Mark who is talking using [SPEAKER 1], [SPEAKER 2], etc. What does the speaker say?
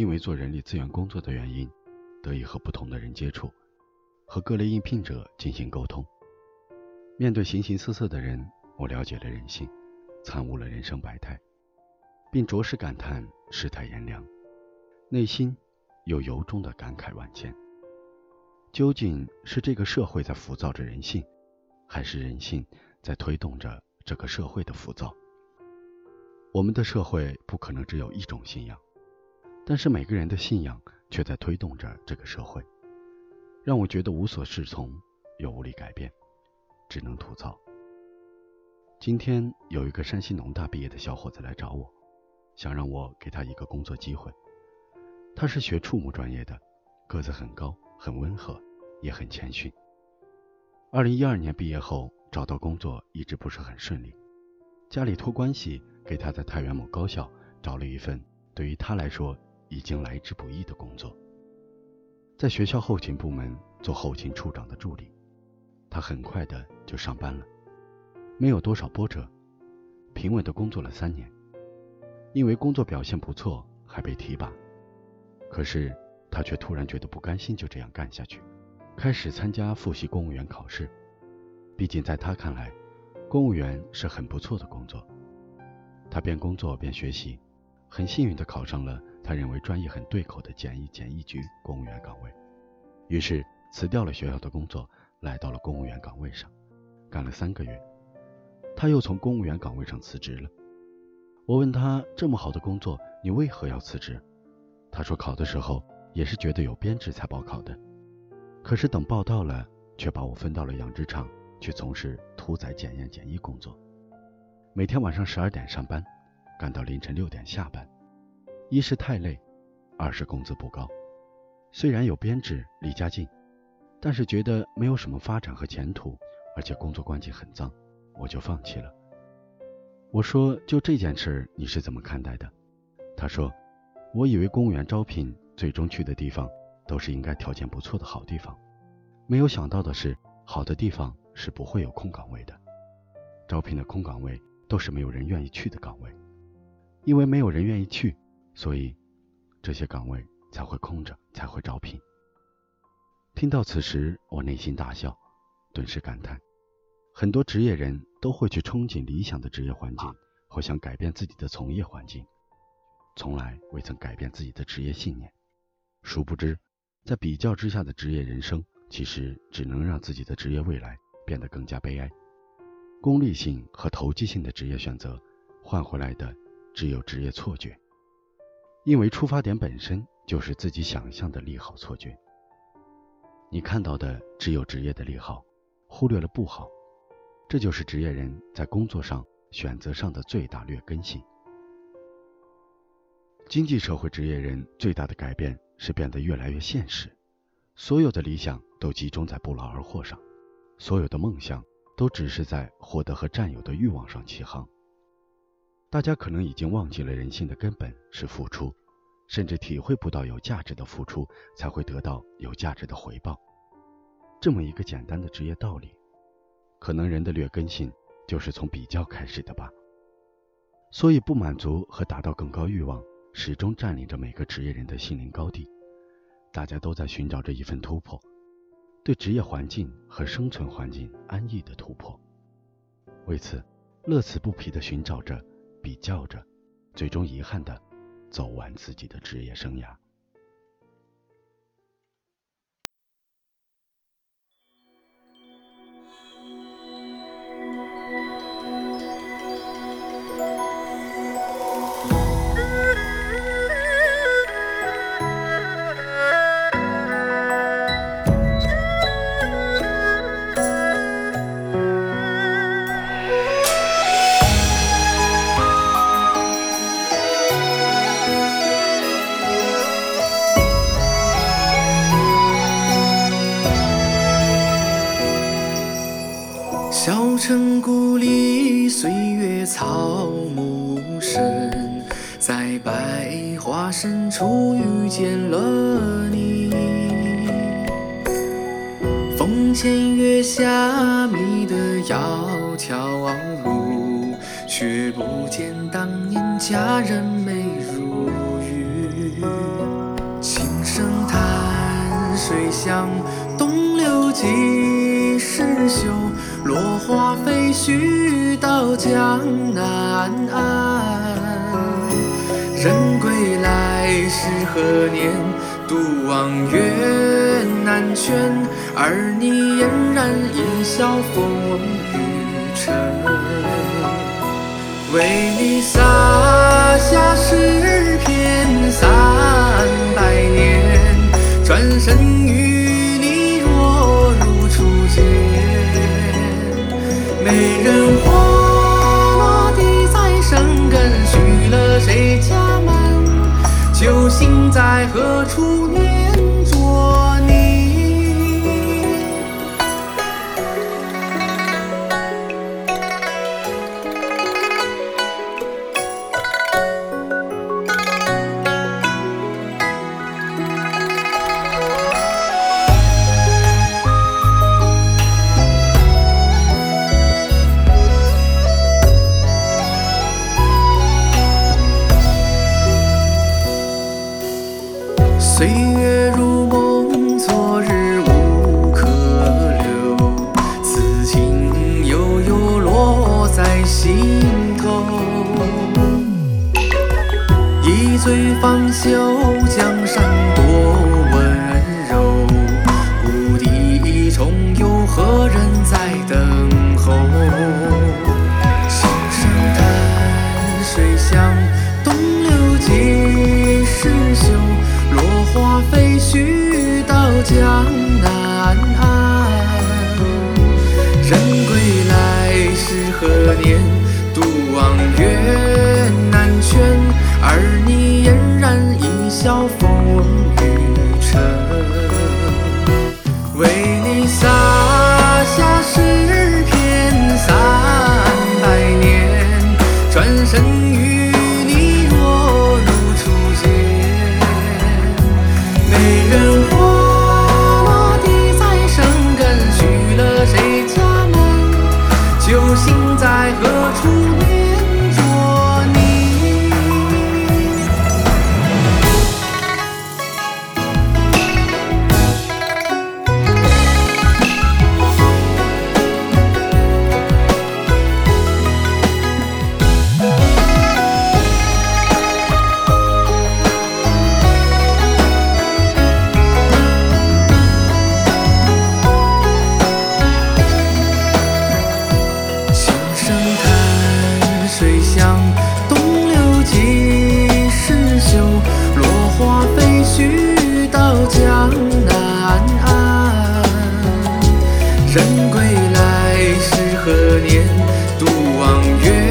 [SPEAKER 1] 因为做人力资源工作的原因，得以和不同的人接触，和各类应聘者进行沟通。面对形形色色的人，我了解了人性，参悟了人生百态，并着实感叹世态炎凉，内心又由衷的感慨万千。究竟是这个社会在浮躁着人性，还是人性在推动着这个社会的浮躁？我们的社会不可能只有一种信仰。但是每个人的信仰却在推动着这个社会，让我觉得无所适从，又无力改变，只能吐槽。今天有一个山西农大毕业的小伙子来找我，想让我给他一个工作机会。他是学畜牧专业的，个子很高，很温和，也很谦逊。二零一二年毕业后找到工作一直不是很顺利，家里托关系给他在太原某高校找了一份对于他来说。已经来之不易的工作，在学校后勤部门做后勤处长的助理，他很快的就上班了，没有多少波折，平稳的工作了三年，因为工作表现不错，还被提拔。可是他却突然觉得不甘心就这样干下去，开始参加复习公务员考试。毕竟在他看来，公务员是很不错的工作。他边工作边学习，很幸运的考上了。他认为专业很对口的检疫检疫局公务员岗位，于是辞掉了学校的工作，来到了公务员岗位上，干了三个月，他又从公务员岗位上辞职了。我问他这么好的工作，你为何要辞职？他说考的时候也是觉得有编制才报考的，可是等报到了，却把我分到了养殖场去从事屠宰检验检疫工作，每天晚上十二点上班，干到凌晨六点下班。一是太累，二是工资不高。虽然有编制，离家近，但是觉得没有什么发展和前途，而且工作环境很脏，我就放弃了。我说：“就这件事，你是怎么看待的？”他说：“我以为公务员招聘最终去的地方都是应该条件不错的好地方，没有想到的是，好的地方是不会有空岗位的。招聘的空岗位都是没有人愿意去的岗位，因为没有人愿意去。”所以，这些岗位才会空着，才会招聘。听到此时，我内心大笑，顿时感叹：很多职业人都会去憧憬理想的职业环境，或想改变自己的从业环境，从来未曾改变自己的职业信念。殊不知，在比较之下的职业人生，其实只能让自己的职业未来变得更加悲哀。功利性和投机性的职业选择，换回来的只有职业错觉。因为出发点本身就是自己想象的利好错觉，你看到的只有职业的利好，忽略了不好，这就是职业人在工作上选择上的最大劣根性。经济社会职业人最大的改变是变得越来越现实，所有的理想都集中在不劳而获上，所有的梦想都只是在获得和占有的欲望上起航。大家可能已经忘记了人性的根本是付出，甚至体会不到有价值的付出才会得到有价值的回报。这么一个简单的职业道理，可能人的劣根性就是从比较开始的吧。所以不满足和达到更高欲望，始终占领着每个职业人的心灵高地。大家都在寻找着一份突破，对职业环境和生存环境安逸的突破。为此，乐此不疲地寻找着。比较着，最终遗憾地走完自己的职业生涯。
[SPEAKER 2] 初遇见了你。风前月下迷得窈窕路，却不见当年佳人美如玉。琴声叹水乡，东流几时休？落花飞絮到江南岸。人归来时何年？独望月难全。而你嫣然一笑风雨尘。为你洒下诗篇三百年，转身与你若如初见。美人花月如梦，昨日无可留。此情悠悠落在心头。一醉方休，独望月难全。而你嫣然一笑风雨尘。为你洒下诗篇三百年，转身与你若如初见。美人何年？独望月